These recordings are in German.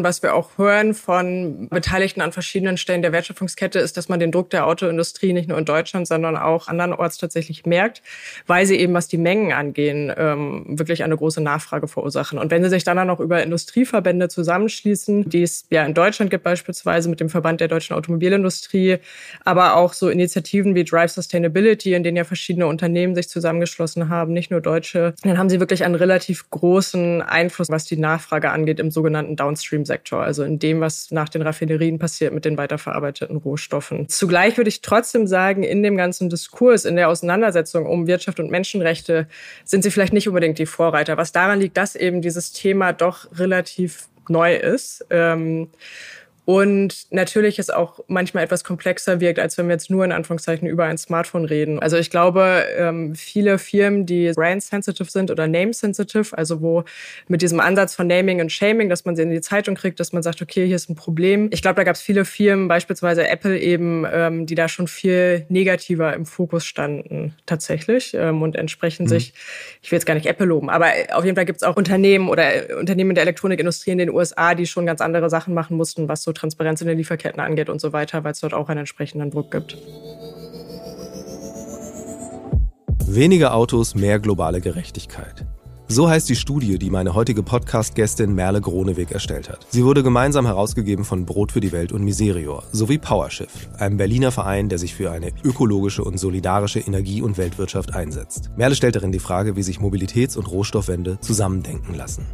Und was wir auch hören von Beteiligten an verschiedenen Stellen der Wertschöpfungskette, ist, dass man den Druck der Autoindustrie nicht nur in Deutschland, sondern auch andernorts tatsächlich merkt, weil sie eben, was die Mengen angehen, ähm, wirklich eine große Nachfrage verursachen. Und wenn sie sich dann auch noch über Industrieverbände zusammenschließen, die es ja in Deutschland gibt, beispielsweise mit dem Verband der deutschen Automobilindustrie, aber auch so Initiativen wie Drive Sustainability, in denen ja verschiedene Unternehmen sich zusammengeschlossen haben, nicht nur deutsche, dann haben sie wirklich einen relativ großen Einfluss, was die Nachfrage angeht im sogenannten Downstream Downstream-Sektor, also in dem, was nach den Raffinerien passiert mit den weiterverarbeiteten Rohstoffen. Zugleich würde ich trotzdem sagen, in dem ganzen Diskurs, in der Auseinandersetzung um Wirtschaft und Menschenrechte sind sie vielleicht nicht unbedingt die Vorreiter, was daran liegt, dass eben dieses Thema doch relativ neu ist. Ähm, und natürlich es auch manchmal etwas komplexer wirkt, als wenn wir jetzt nur in Anführungszeichen über ein Smartphone reden. Also ich glaube, ähm, viele Firmen, die brand-sensitive sind oder name-sensitive, also wo mit diesem Ansatz von Naming und Shaming, dass man sie in die Zeitung kriegt, dass man sagt, okay, hier ist ein Problem. Ich glaube, da gab es viele Firmen, beispielsweise Apple eben, ähm, die da schon viel negativer im Fokus standen tatsächlich ähm, und entsprechend mhm. sich, ich will jetzt gar nicht Apple loben, aber auf jeden Fall gibt es auch Unternehmen oder Unternehmen in der Elektronikindustrie in den USA, die schon ganz andere Sachen machen mussten, was so Transparenz in den Lieferketten angeht und so weiter, weil es dort auch einen entsprechenden Druck gibt. Weniger Autos, mehr globale Gerechtigkeit. So heißt die Studie, die meine heutige Podcast-Gästin Merle Groneweg erstellt hat. Sie wurde gemeinsam herausgegeben von Brot für die Welt und Miserior sowie PowerShift, einem Berliner Verein, der sich für eine ökologische und solidarische Energie- und Weltwirtschaft einsetzt. Merle stellt darin die Frage, wie sich Mobilitäts- und Rohstoffwende zusammendenken lassen.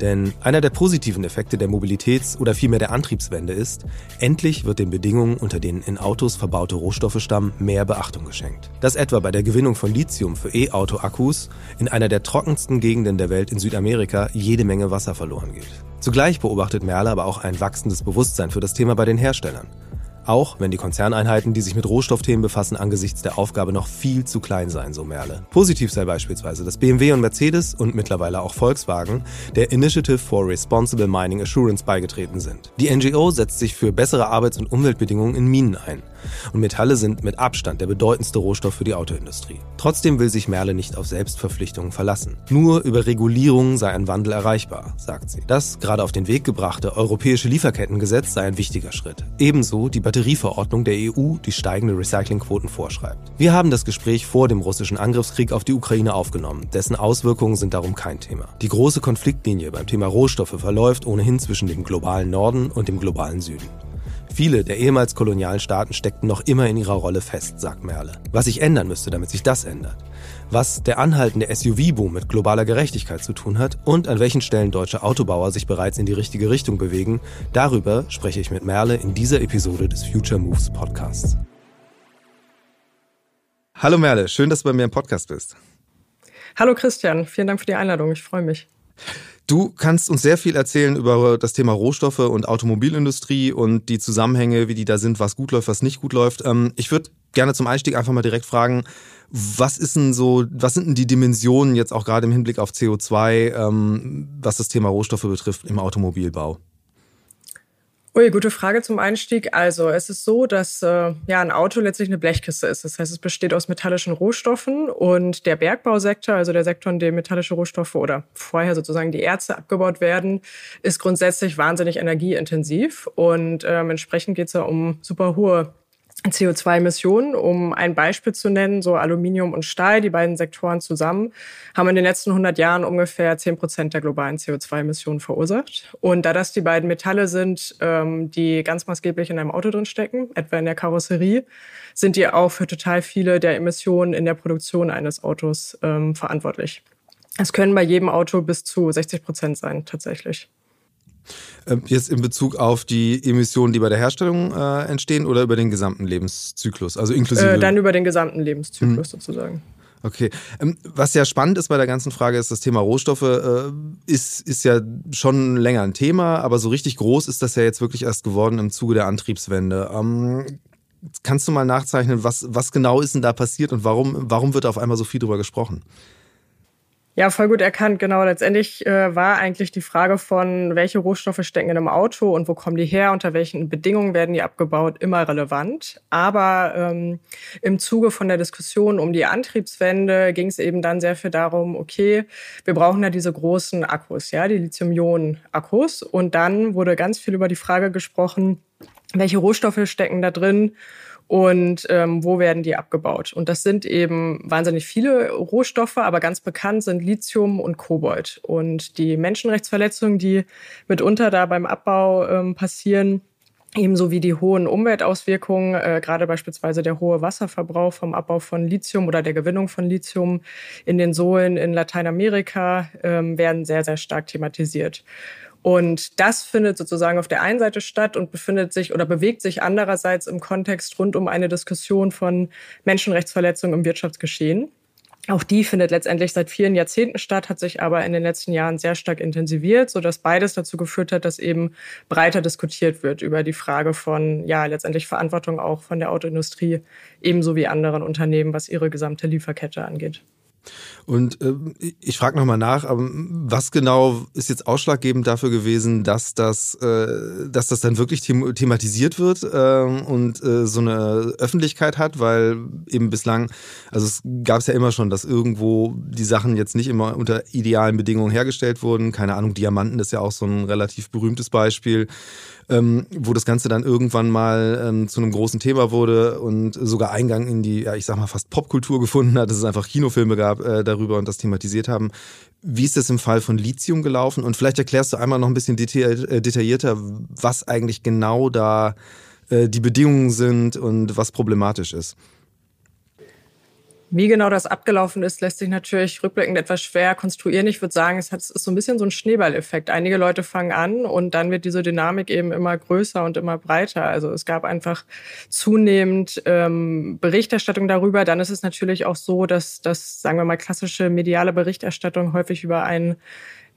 Denn einer der positiven Effekte der Mobilitäts- oder vielmehr der Antriebswende ist, endlich wird den Bedingungen, unter denen in Autos verbaute Rohstoffe stammen, mehr Beachtung geschenkt. Dass etwa bei der Gewinnung von Lithium für E-Auto-Akkus in einer der trockensten Gegenden der Welt in Südamerika jede Menge Wasser verloren geht. Zugleich beobachtet Merle aber auch ein wachsendes Bewusstsein für das Thema bei den Herstellern. Auch wenn die Konzerneinheiten, die sich mit Rohstoffthemen befassen, angesichts der Aufgabe noch viel zu klein seien, so Merle. Positiv sei beispielsweise, dass BMW und Mercedes und mittlerweile auch Volkswagen der Initiative for Responsible Mining Assurance beigetreten sind. Die NGO setzt sich für bessere Arbeits- und Umweltbedingungen in Minen ein. Und Metalle sind mit Abstand der bedeutendste Rohstoff für die Autoindustrie. Trotzdem will sich Merle nicht auf Selbstverpflichtungen verlassen. Nur über Regulierung sei ein Wandel erreichbar, sagt sie. Das gerade auf den Weg gebrachte europäische Lieferkettengesetz sei ein wichtiger Schritt. Ebenso die Batterieverordnung der EU, die steigende Recyclingquoten vorschreibt. Wir haben das Gespräch vor dem russischen Angriffskrieg auf die Ukraine aufgenommen. Dessen Auswirkungen sind darum kein Thema. Die große Konfliktlinie beim Thema Rohstoffe verläuft ohnehin zwischen dem globalen Norden und dem globalen Süden. Viele der ehemals kolonialen Staaten steckten noch immer in ihrer Rolle fest, sagt Merle. Was sich ändern müsste, damit sich das ändert. Was der anhaltende SUV-Boom mit globaler Gerechtigkeit zu tun hat und an welchen Stellen deutsche Autobauer sich bereits in die richtige Richtung bewegen, darüber spreche ich mit Merle in dieser Episode des Future Moves Podcasts. Hallo Merle, schön, dass du bei mir im Podcast bist. Hallo Christian, vielen Dank für die Einladung, ich freue mich. Du kannst uns sehr viel erzählen über das Thema Rohstoffe und Automobilindustrie und die Zusammenhänge, wie die da sind, was gut läuft, was nicht gut läuft. Ähm, ich würde gerne zum Einstieg einfach mal direkt fragen, was ist denn so, was sind denn die Dimensionen jetzt auch gerade im Hinblick auf CO2, ähm, was das Thema Rohstoffe betrifft im Automobilbau? Ui, gute Frage zum Einstieg. Also es ist so, dass äh, ja ein Auto letztlich eine Blechkiste ist. Das heißt, es besteht aus metallischen Rohstoffen und der Bergbausektor, also der Sektor, in dem metallische Rohstoffe oder vorher sozusagen die Erze abgebaut werden, ist grundsätzlich wahnsinnig energieintensiv und ähm, entsprechend geht es ja um super hohe CO2-Emissionen. Um ein Beispiel zu nennen, so Aluminium und Stahl, die beiden Sektoren zusammen, haben in den letzten 100 Jahren ungefähr 10 Prozent der globalen CO2-Emissionen verursacht. Und da das die beiden Metalle sind, ähm, die ganz maßgeblich in einem Auto drin stecken, etwa in der Karosserie, sind die auch für total viele der Emissionen in der Produktion eines Autos ähm, verantwortlich. Es können bei jedem Auto bis zu 60 Prozent sein, tatsächlich. Ähm, jetzt in Bezug auf die Emissionen, die bei der Herstellung äh, entstehen oder über den gesamten Lebenszyklus, also inklusive. Äh, dann über den gesamten Lebenszyklus mhm. sozusagen. Okay. Ähm, was ja spannend ist bei der ganzen Frage, ist das Thema Rohstoffe, äh, ist, ist ja schon länger ein Thema, aber so richtig groß ist das ja jetzt wirklich erst geworden im Zuge der Antriebswende. Ähm, kannst du mal nachzeichnen, was, was genau ist denn da passiert und warum, warum wird auf einmal so viel drüber gesprochen? Ja, voll gut erkannt. Genau. Letztendlich äh, war eigentlich die Frage von, welche Rohstoffe stecken in einem Auto und wo kommen die her, unter welchen Bedingungen werden die abgebaut, immer relevant. Aber ähm, im Zuge von der Diskussion um die Antriebswende ging es eben dann sehr viel darum, okay, wir brauchen ja diese großen Akkus, ja, die Lithium-Ionen-Akkus. Und dann wurde ganz viel über die Frage gesprochen, welche Rohstoffe stecken da drin und ähm, wo werden die abgebaut. Und das sind eben wahnsinnig viele Rohstoffe, aber ganz bekannt sind Lithium und Kobold. Und die Menschenrechtsverletzungen, die mitunter da beim Abbau ähm, passieren, ebenso wie die hohen Umweltauswirkungen, äh, gerade beispielsweise der hohe Wasserverbrauch vom Abbau von Lithium oder der Gewinnung von Lithium in den Sohlen in Lateinamerika, ähm, werden sehr, sehr stark thematisiert. Und das findet sozusagen auf der einen Seite statt und befindet sich oder bewegt sich andererseits im Kontext rund um eine Diskussion von Menschenrechtsverletzungen im Wirtschaftsgeschehen. Auch die findet letztendlich seit vielen Jahrzehnten statt, hat sich aber in den letzten Jahren sehr stark intensiviert, so dass beides dazu geführt hat, dass eben breiter diskutiert wird über die Frage von, ja, letztendlich Verantwortung auch von der Autoindustrie ebenso wie anderen Unternehmen, was ihre gesamte Lieferkette angeht. Und äh, ich frage nochmal nach, was genau ist jetzt ausschlaggebend dafür gewesen, dass das, äh, dass das dann wirklich them thematisiert wird äh, und so eine Öffentlichkeit hat, weil eben bislang, also es gab es ja immer schon, dass irgendwo die Sachen jetzt nicht immer unter idealen Bedingungen hergestellt wurden. Keine Ahnung, Diamanten ist ja auch so ein relativ berühmtes Beispiel ähm, wo das Ganze dann irgendwann mal ähm, zu einem großen Thema wurde und sogar Eingang in die, ja, ich sag mal, fast Popkultur gefunden hat, dass es einfach Kinofilme gab äh, darüber und das thematisiert haben. Wie ist das im Fall von Lithium gelaufen? Und vielleicht erklärst du einmal noch ein bisschen äh, detaillierter, was eigentlich genau da äh, die Bedingungen sind und was problematisch ist. Wie genau das abgelaufen ist, lässt sich natürlich rückblickend etwas schwer konstruieren. Ich würde sagen, es ist so ein bisschen so ein Schneeballeffekt. Einige Leute fangen an und dann wird diese Dynamik eben immer größer und immer breiter. Also es gab einfach zunehmend ähm, Berichterstattung darüber. Dann ist es natürlich auch so, dass das, sagen wir mal, klassische mediale Berichterstattung häufig über einen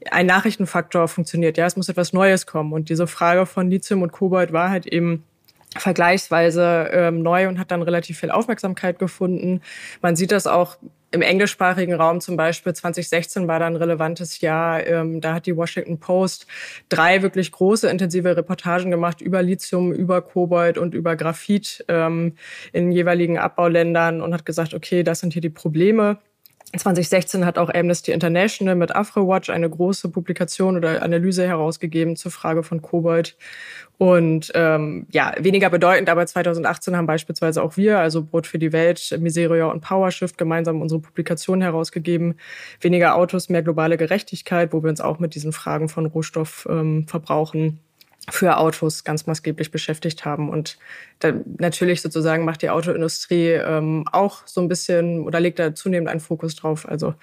ein Nachrichtenfaktor funktioniert. Ja, es muss etwas Neues kommen. Und diese Frage von Lithium und Kobold war halt eben vergleichsweise ähm, neu und hat dann relativ viel Aufmerksamkeit gefunden. Man sieht das auch im englischsprachigen Raum zum Beispiel 2016 war da ein relevantes Jahr. Ähm, da hat die Washington Post drei wirklich große, intensive Reportagen gemacht über Lithium, über Kobold und über Graphit ähm, in jeweiligen Abbauländern und hat gesagt, okay, das sind hier die Probleme. 2016 hat auch Amnesty International mit AfroWatch eine große Publikation oder Analyse herausgegeben zur Frage von Kobold. Und ähm, ja, weniger bedeutend, aber 2018 haben beispielsweise auch wir, also Brot für die Welt, Miseria und PowerShift gemeinsam unsere Publikation herausgegeben. Weniger Autos, mehr globale Gerechtigkeit, wo wir uns auch mit diesen Fragen von Rohstoffverbrauchen ähm, für Autos ganz maßgeblich beschäftigt haben. Und natürlich sozusagen macht die Autoindustrie ähm, auch so ein bisschen oder legt da zunehmend einen Fokus drauf. Also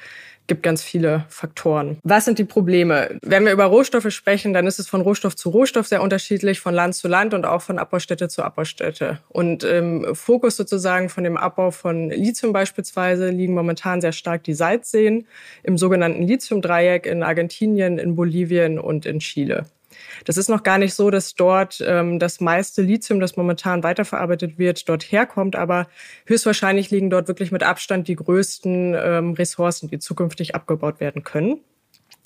gibt ganz viele Faktoren. Was sind die Probleme? Wenn wir über Rohstoffe sprechen, dann ist es von Rohstoff zu Rohstoff sehr unterschiedlich, von Land zu Land und auch von Abbaustätte zu Abbaustätte. Und im ähm, Fokus sozusagen von dem Abbau von Lithium beispielsweise liegen momentan sehr stark die Salzseen im sogenannten Lithiumdreieck in Argentinien, in Bolivien und in Chile. Das ist noch gar nicht so, dass dort ähm, das meiste Lithium, das momentan weiterverarbeitet wird, dort herkommt, aber höchstwahrscheinlich liegen dort wirklich mit Abstand die größten ähm, Ressourcen, die zukünftig abgebaut werden können.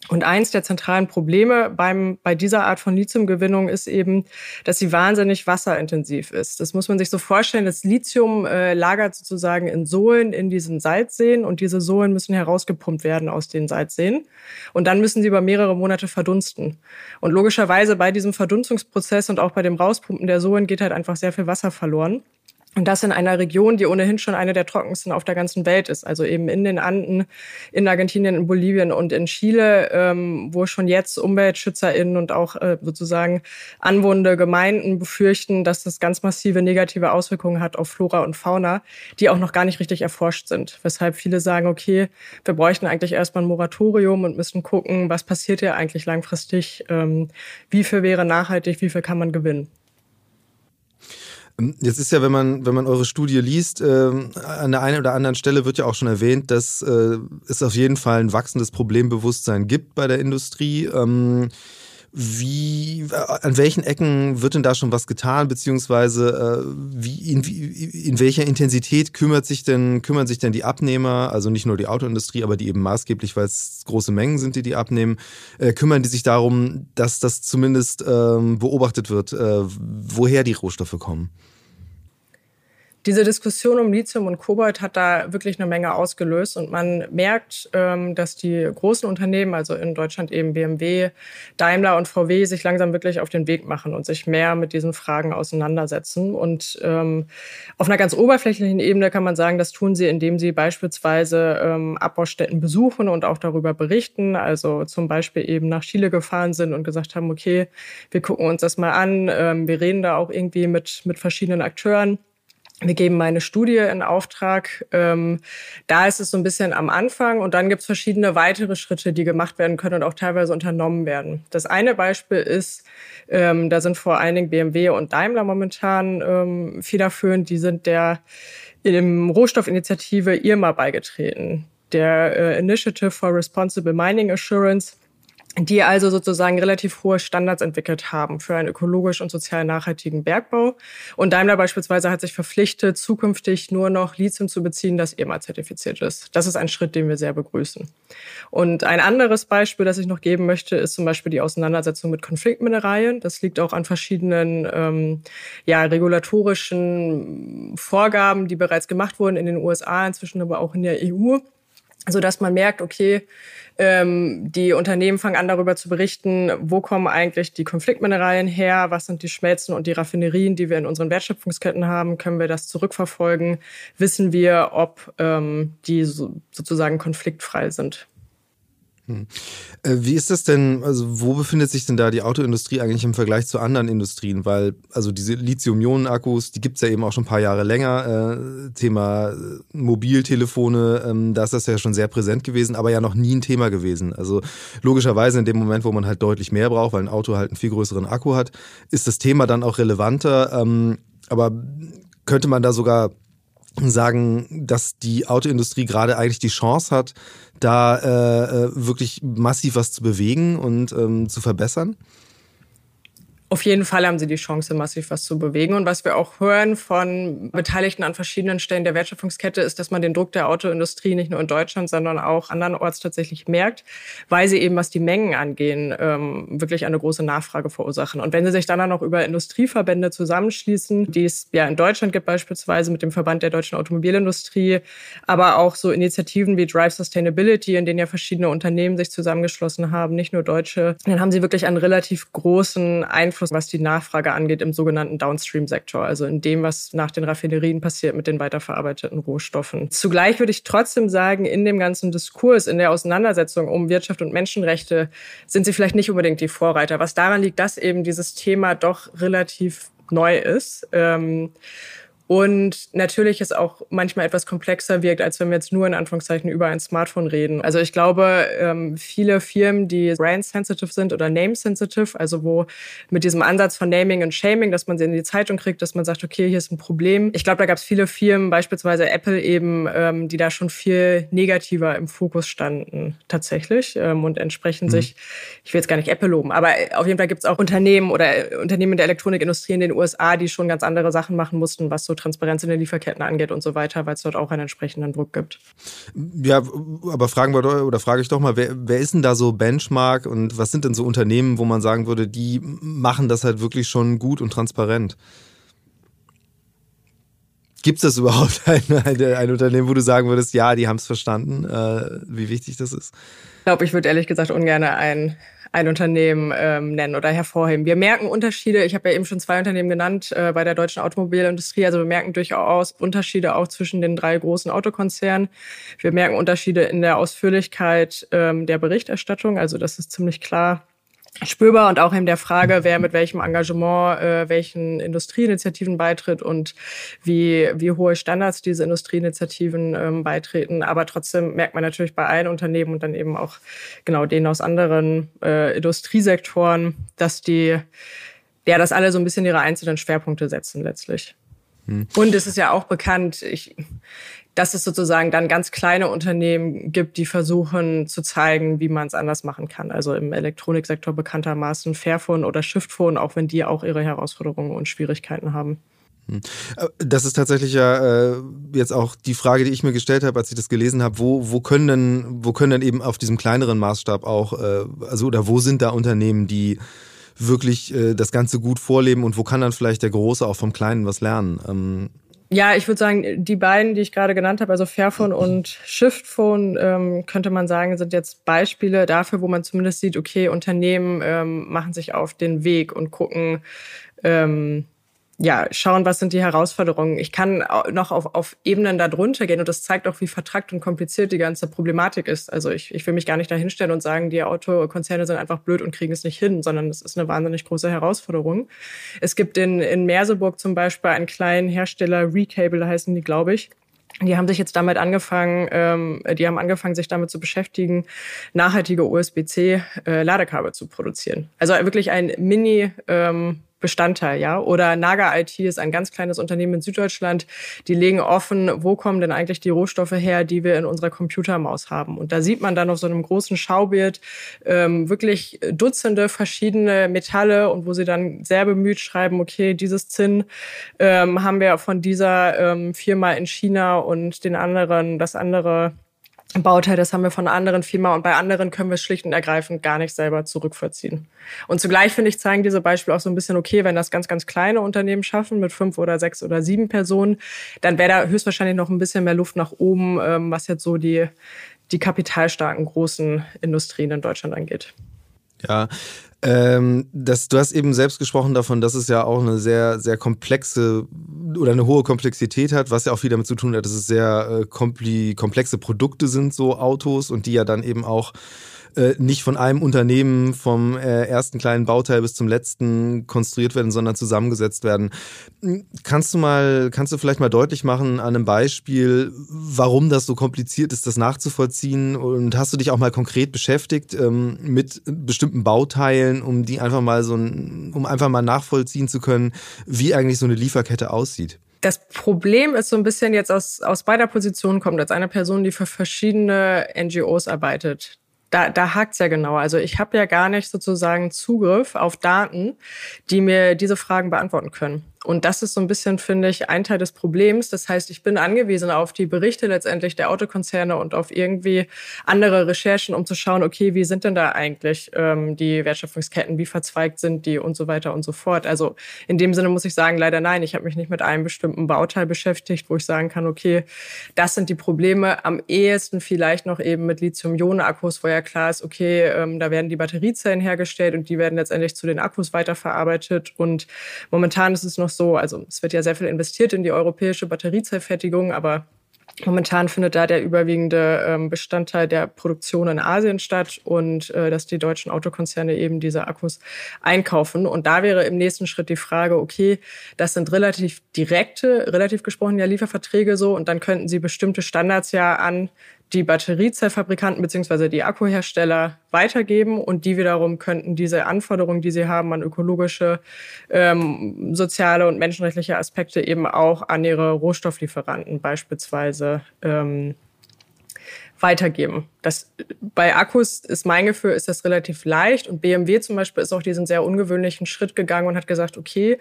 Und eins der zentralen Probleme beim, bei dieser Art von Lithiumgewinnung ist eben, dass sie wahnsinnig wasserintensiv ist. Das muss man sich so vorstellen. Das Lithium äh, lagert sozusagen in Sohlen in diesen Salzseen und diese Sohlen müssen herausgepumpt werden aus den Salzseen. Und dann müssen sie über mehrere Monate verdunsten. Und logischerweise bei diesem Verdunstungsprozess und auch bei dem Rauspumpen der Sohlen geht halt einfach sehr viel Wasser verloren. Und das in einer Region, die ohnehin schon eine der trockensten auf der ganzen Welt ist. Also eben in den Anden, in Argentinien, in Bolivien und in Chile, ähm, wo schon jetzt UmweltschützerInnen und auch äh, sozusagen anwohnende Gemeinden befürchten, dass das ganz massive negative Auswirkungen hat auf Flora und Fauna, die auch noch gar nicht richtig erforscht sind. Weshalb viele sagen, okay, wir bräuchten eigentlich erstmal ein Moratorium und müssen gucken, was passiert hier eigentlich langfristig, ähm, wie viel wäre nachhaltig, wie viel kann man gewinnen. Ähm, jetzt ist ja, wenn man, wenn man eure Studie liest, äh, an der einen oder anderen Stelle wird ja auch schon erwähnt, dass äh, es auf jeden Fall ein wachsendes Problembewusstsein gibt bei der Industrie. Ähm, Wie, an welchen Ecken wird denn da schon was getan, beziehungsweise äh, wie, in, in welcher Intensität kümmert sich denn, kümmern sich denn die Abnehmer, also nicht nur die Autoindustrie, aber die eben maßgeblich, weil es große Mengen sind, die die abnehmen, äh, kümmern die sich darum, dass das zumindest ähm, beobachtet wird, äh, woher die Rohstoffe kommen? Diese Diskussion um Lithium und Kobalt hat da wirklich eine Menge ausgelöst und man merkt, ähm, dass die großen Unternehmen, also in Deutschland eben BMW, Daimler und VW, sich langsam wirklich auf den Weg machen und sich mehr mit diesen Fragen auseinandersetzen. Und ähm, auf einer ganz oberflächlichen Ebene kann man sagen, das tun sie, indem sie beispielsweise ähm, Abbaustätten besuchen und auch darüber berichten. Also zum Beispiel eben nach Chile gefahren sind und gesagt haben, okay, wir gucken uns das mal an, wir reden da auch irgendwie mit, mit verschiedenen Akteuren wir geben meine Studie in Auftrag. Ähm, da ist es so ein bisschen am Anfang und dann gibt es verschiedene weitere Schritte, die gemacht werden können und auch teilweise unternommen werden. Das eine Beispiel ist, ähm, da sind vor allen Dingen BMW und Daimler momentan ähm, federführend. Die sind der im Rohstoffinitiative IRMA beigetreten, der äh, Initiative for Responsible Mining Assurance die also sozusagen relativ hohe Standards entwickelt haben für einen ökologisch und sozial nachhaltigen Bergbau. Und Daimler beispielsweise hat sich verpflichtet, zukünftig nur noch Lithium zu beziehen, das EMA-zertifiziert ist. Das ist ein Schritt, den wir sehr begrüßen. Und ein anderes Beispiel, das ich noch geben möchte, ist zum Beispiel die Auseinandersetzung mit Konfliktmineralien. Das liegt auch an verschiedenen ähm, ja, regulatorischen Vorgaben, die bereits gemacht wurden in den USA, inzwischen aber auch in der EU so dass man merkt, okay, ähm, die Unternehmen fangen an darüber zu berichten, wo kommen eigentlich die Konfliktmineralien her, was sind die Schmelzen und die Raffinerien, die wir in unseren Wertschöpfungsketten haben, können wir das zurückverfolgen, wissen wir, ob ähm, die so, sozusagen konfliktfrei sind. Hm. Äh, wie ist das denn, also wo befindet sich denn da die Autoindustrie eigentlich im Vergleich zu anderen Industrien? Weil, also diese Lithium-Ionen-Akkus, die gibt's ja eben auch schon ein paar Jahre länger. Äh, Thema äh, Mobiltelefone, ähm, da ist das ja schon sehr präsent gewesen, aber ja noch nie ein Thema gewesen. Also logischerweise in dem Moment, wo man halt deutlich mehr braucht, weil ein Auto halt einen viel größeren Akku hat, ist das Thema dann auch relevanter. Ähm, aber könnte man da sogar sagen, dass die Autoindustrie gerade eigentlich die Chance hat, da äh, äh, wirklich massiv was zu bewegen und ähm, zu verbessern? Auf jeden Fall haben sie die Chance, massiv was zu bewegen. Und was wir auch hören von Beteiligten an verschiedenen Stellen der Wertschöpfungskette, ist, dass man den Druck der Autoindustrie nicht nur in Deutschland, sondern auch andernorts tatsächlich merkt, weil sie eben, was die Mengen angehen, ähm, wirklich eine große Nachfrage verursachen. Und wenn sie sich dann auch noch über Industrieverbände zusammenschließen, die es ja in Deutschland gibt, beispielsweise mit dem Verband der deutschen Automobilindustrie, aber auch so Initiativen wie Drive Sustainability, in denen ja verschiedene Unternehmen sich zusammengeschlossen haben, nicht nur deutsche, dann haben sie wirklich einen relativ großen Einfluss Einfluss, was die Nachfrage angeht im sogenannten Downstream-Sektor, also in dem, was nach den Raffinerien passiert mit den weiterverarbeiteten Rohstoffen. Zugleich würde ich trotzdem sagen, in dem ganzen Diskurs, in der Auseinandersetzung um Wirtschaft und Menschenrechte sind sie vielleicht nicht unbedingt die Vorreiter, was daran liegt, dass eben dieses Thema doch relativ neu ist. Ähm, und natürlich es auch manchmal etwas komplexer wirkt, als wenn wir jetzt nur in Anführungszeichen über ein Smartphone reden. Also ich glaube, ähm, viele Firmen, die brand-sensitive sind oder name-sensitive, also wo mit diesem Ansatz von Naming und Shaming, dass man sie in die Zeitung kriegt, dass man sagt, okay, hier ist ein Problem. Ich glaube, da gab es viele Firmen, beispielsweise Apple eben, ähm, die da schon viel negativer im Fokus standen tatsächlich ähm, und entsprechend mhm. sich, ich will jetzt gar nicht Apple loben, aber auf jeden Fall gibt es auch Unternehmen oder Unternehmen in der Elektronikindustrie in den USA, die schon ganz andere Sachen machen mussten, was so Transparenz in den Lieferketten angeht und so weiter, weil es dort auch einen entsprechenden Druck gibt. Ja, aber fragen wir doch, oder frage ich doch mal, wer, wer ist denn da so Benchmark und was sind denn so Unternehmen, wo man sagen würde, die machen das halt wirklich schon gut und transparent? Gibt es das überhaupt ein, ein, ein, Unternehmen, wo du sagen würdest, ja, die haben es verstanden, äh, wie wichtig das ist? Ich glaube, ich würde ehrlich gesagt ungern ein ein Unternehmen ähm, nennen oder hervorheben. Wir merken Unterschiede, ich habe ja eben schon zwei Unternehmen genannt äh, bei der deutschen Automobilindustrie, also wir merken durchaus Unterschiede auch zwischen den drei großen Autokonzernen. Wir merken Unterschiede in der Ausführlichkeit ähm, der Berichterstattung, also das ist ziemlich klar spürbar und auch in der Frage, wer mit welchem Engagement äh, welchen Industrieinitiativen beitritt und wie, wie hohe Standards diese Industrieinitiativen ähm, beitreten. Aber trotzdem merkt man natürlich bei allen Unternehmen und dann eben auch genau denen aus anderen äh, Industriesektoren, dass die, ja, dass alle so ein bisschen ihre einzelnen Schwerpunkte setzen letztlich. Hm. Und es ist ja auch bekannt, ich dass es sozusagen dann ganz kleine Unternehmen gibt, die versuchen zu zeigen, wie man es anders machen kann. Also im Elektroniksektor bekanntermaßen Fairphone oder Shiftphone, auch wenn die auch ihre Herausforderungen und Schwierigkeiten haben. Hm. Äh, das ist tatsächlich ja äh, jetzt auch die Frage, die ich mir gestellt habe, als ich das gelesen habe. Wo, wo können denn, wo können denn eben auf diesem kleineren Maßstab auch, äh, also oder wo sind da Unternehmen, die wirklich das Ganze gut vorleben und wo kann dann vielleicht der Große auch vom Kleinen was lernen? Ähm, ja, ich würde sagen, die beiden, die ich gerade genannt habe, also Fairphone und Shiftphone, ähm, könnte man sagen, sind jetzt Beispiele dafür, wo man zumindest sieht, okay, Unternehmen ähm, machen sich auf den Weg und gucken, ähm, ja, schauen, was sind die Herausforderungen. Ich kann noch auf, auf Ebenen darunter gehen und das zeigt auch, wie vertrackt und kompliziert die ganze Problematik ist. Also ich, ich will mich gar nicht dahinstellen und sagen, die Autokonzerne sind einfach blöd und kriegen es nicht hin, sondern es ist eine wahnsinnig große Herausforderung. Es gibt in, in Merseburg zum Beispiel einen kleinen Hersteller, Recable heißen die, glaube ich. Die haben sich jetzt damit angefangen, ähm, die haben angefangen, sich damit zu beschäftigen, nachhaltige USB-C-Ladekabel äh, zu produzieren. Also wirklich ein Mini- ähm, Bestandteil, ja. Oder Naga IT ist ein ganz kleines Unternehmen in Süddeutschland. Die legen offen, wo kommen denn eigentlich die Rohstoffe her, die wir in unserer Computermaus haben. Und da sieht man dann auf so einem großen Schaubild ähm, wirklich Dutzende verschiedene Metalle und wo sie dann sehr bemüht schreiben, okay, dieses Zinn ähm, haben wir von dieser ähm, Firma in China und den anderen, das andere Bauteil, das haben wir von anderen Firma und bei anderen können wir schlicht und ergreifend gar nicht selber zurückvollziehen. Und zugleich finde ich, zeigen diese Beispiele auch so ein bisschen, okay, wenn das ganz, ganz kleine Unternehmen schaffen mit fünf oder sechs oder sieben Personen, dann wäre da höchstwahrscheinlich noch ein bisschen mehr Luft nach oben, ähm, was jetzt so die, die kapitalstarken großen Industrien in Deutschland angeht. Ja, ähm, das, du hast eben selbst gesprochen davon, dass es ja auch eine sehr, sehr komplexe oder eine hohe Komplexität hat, was ja auch viel damit zu tun hat, dass es sehr äh, komplexe Produkte sind, so Autos, und die ja dann eben auch äh, nicht von einem Unternehmen vom äh, ersten kleinen Bauteil bis zum letzten konstruiert werden, sondern zusammengesetzt werden. Kannst du mal, kannst du vielleicht mal deutlich machen an einem Beispiel, warum das so kompliziert ist, das nachzuvollziehen? Und hast du dich auch mal konkret beschäftigt ähm, mit bestimmten Bauteilen, um die einfach mal so ein, um einfach mal nachvollziehen zu können, wie eigentlich so eine Lieferkette aussieht? Das Problem ist so ein bisschen jetzt aus, aus beider Positionen kommt, als eine Person, die für verschiedene NGOs arbeitet da, da hakt's ja genau. Also ich habe ja gar nicht sozusagen Zugriff auf Daten, die mir diese Fragen beantworten können. Und das ist so ein bisschen, finde ich, ein Teil des Problems. Das heißt, ich bin angewiesen auf die Berichte letztendlich der Autokonzerne und auf irgendwie andere Recherchen, um zu schauen, okay, wie sind denn da eigentlich ähm, die Wertschöpfungsketten, wie verzweigt sind die und so weiter und so fort. Also in dem Sinne muss ich sagen, leider nein, ich habe mich nicht mit einem bestimmten Bauteil beschäftigt, wo ich sagen kann, okay, das sind die Probleme. Am ehesten vielleicht noch eben mit Lithium-Ionen-Akkus, wo ja klar ist, okay, ähm, da werden die Batteriezellen hergestellt und die werden letztendlich zu den Akkus weiterverarbeitet. Und momentan ist es noch so, also es wird ja sehr viel investiert in die europäische Batteriezellfertigung, aber Momentan findet da der überwiegende ähm, Bestandteil der Produktion in Asien statt und äh, dass die deutschen Autokonzerne eben diese Akkus einkaufen. Und da wäre im nächsten Schritt die Frage, okay, das sind relativ direkte, relativ gesprochen ja Lieferverträge so und dann könnten sie bestimmte Standards ja an die Batteriezellfabrikanten beziehungsweise die Akkuhersteller weitergeben und die wiederum könnten diese Anforderungen, die sie haben an ökologische, ähm, soziale und menschenrechtliche Aspekte eben auch an ihre Rohstofflieferanten beispielsweise ähm, weitergeben. Das, bei Akkus ist mein Gefühl, ist das relativ leicht. Und BMW zum Beispiel ist auch diesen sehr ungewöhnlichen Schritt gegangen und hat gesagt, okay,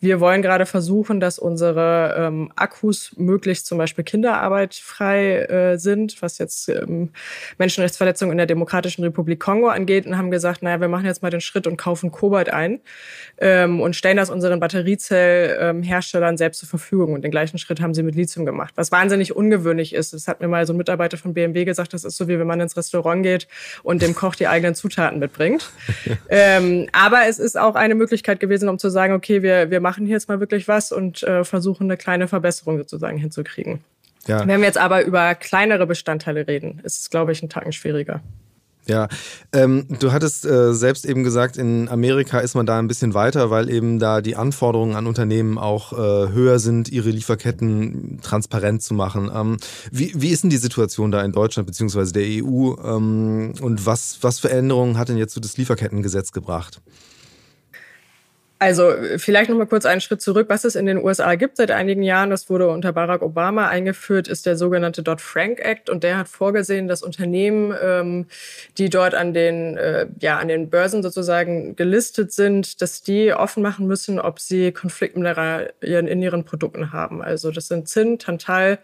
wir wollen gerade versuchen, dass unsere ähm, Akkus möglichst zum Beispiel kinderarbeitfrei äh, sind, was jetzt ähm, Menschenrechtsverletzungen in der Demokratischen Republik Kongo angeht und haben gesagt, naja, wir machen jetzt mal den Schritt und kaufen Kobalt ein ähm, und stellen das unseren Batteriezellherstellern selbst zur Verfügung. Und den gleichen Schritt haben sie mit Lithium gemacht, was wahnsinnig ungewöhnlich ist. Das hat mir mal so ein Mitarbeiter von BMW gesagt, das ist so wie wenn man ins Restaurant geht und dem Koch die eigenen Zutaten mitbringt. ähm, aber es ist auch eine Möglichkeit gewesen, um zu sagen, okay, wir, wir machen hier jetzt mal wirklich was und äh, versuchen eine kleine Verbesserung sozusagen hinzukriegen. Ja. Wenn wir jetzt aber über kleinere Bestandteile reden, ist es, glaube ich, ein Tacken schwieriger. Ja, ähm, du hattest äh, selbst eben gesagt, in Amerika ist man da ein bisschen weiter, weil eben da die Anforderungen an Unternehmen auch äh, höher sind, ihre Lieferketten transparent zu machen. Ähm, wie, wie ist denn die Situation da in Deutschland beziehungsweise der EU ähm, und was, was für Änderungen hat denn jetzt so das Lieferkettengesetz gebracht? Also vielleicht noch mal kurz einen Schritt zurück. Was es in den USA gibt seit einigen Jahren, das wurde unter Barack Obama eingeführt, ist der sogenannte Dodd-Frank Act und der hat vorgesehen, dass Unternehmen, ähm, die dort an den äh, ja an den Börsen sozusagen gelistet sind, dass die offen machen müssen, ob sie Konfliktmineralien in ihren Produkten haben. Also das sind Zinn, Tantal,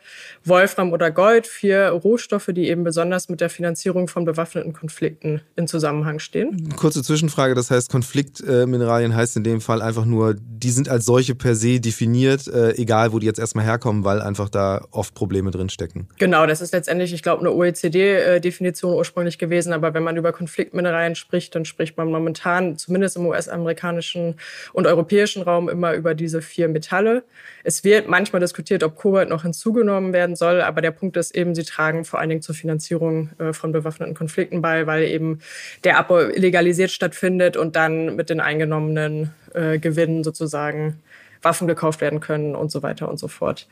Wolfram oder Gold, vier Rohstoffe, die eben besonders mit der Finanzierung von bewaffneten Konflikten in Zusammenhang stehen. Kurze Zwischenfrage, das heißt Konfliktmineralien heißt in dem Fall Fall einfach nur, die sind als solche per se definiert, äh, egal wo die jetzt erstmal herkommen, weil einfach da oft Probleme drinstecken. Genau, das ist letztendlich, ich glaube, eine OECD-Definition ursprünglich gewesen, aber wenn man über Konfliktmineralien spricht, dann spricht man momentan, zumindest im US-amerikanischen und europäischen Raum, immer über diese vier Metalle. Es wird manchmal diskutiert, ob Kobalt noch hinzugenommen werden soll, aber der Punkt ist eben, sie tragen vor allen Dingen zur Finanzierung äh, von bewaffneten Konflikten bei, weil eben der Abbau illegalisiert stattfindet und dann mit den eingenommenen äh, Gewinnen sozusagen Waffen gekauft werden können und so weiter und so fort.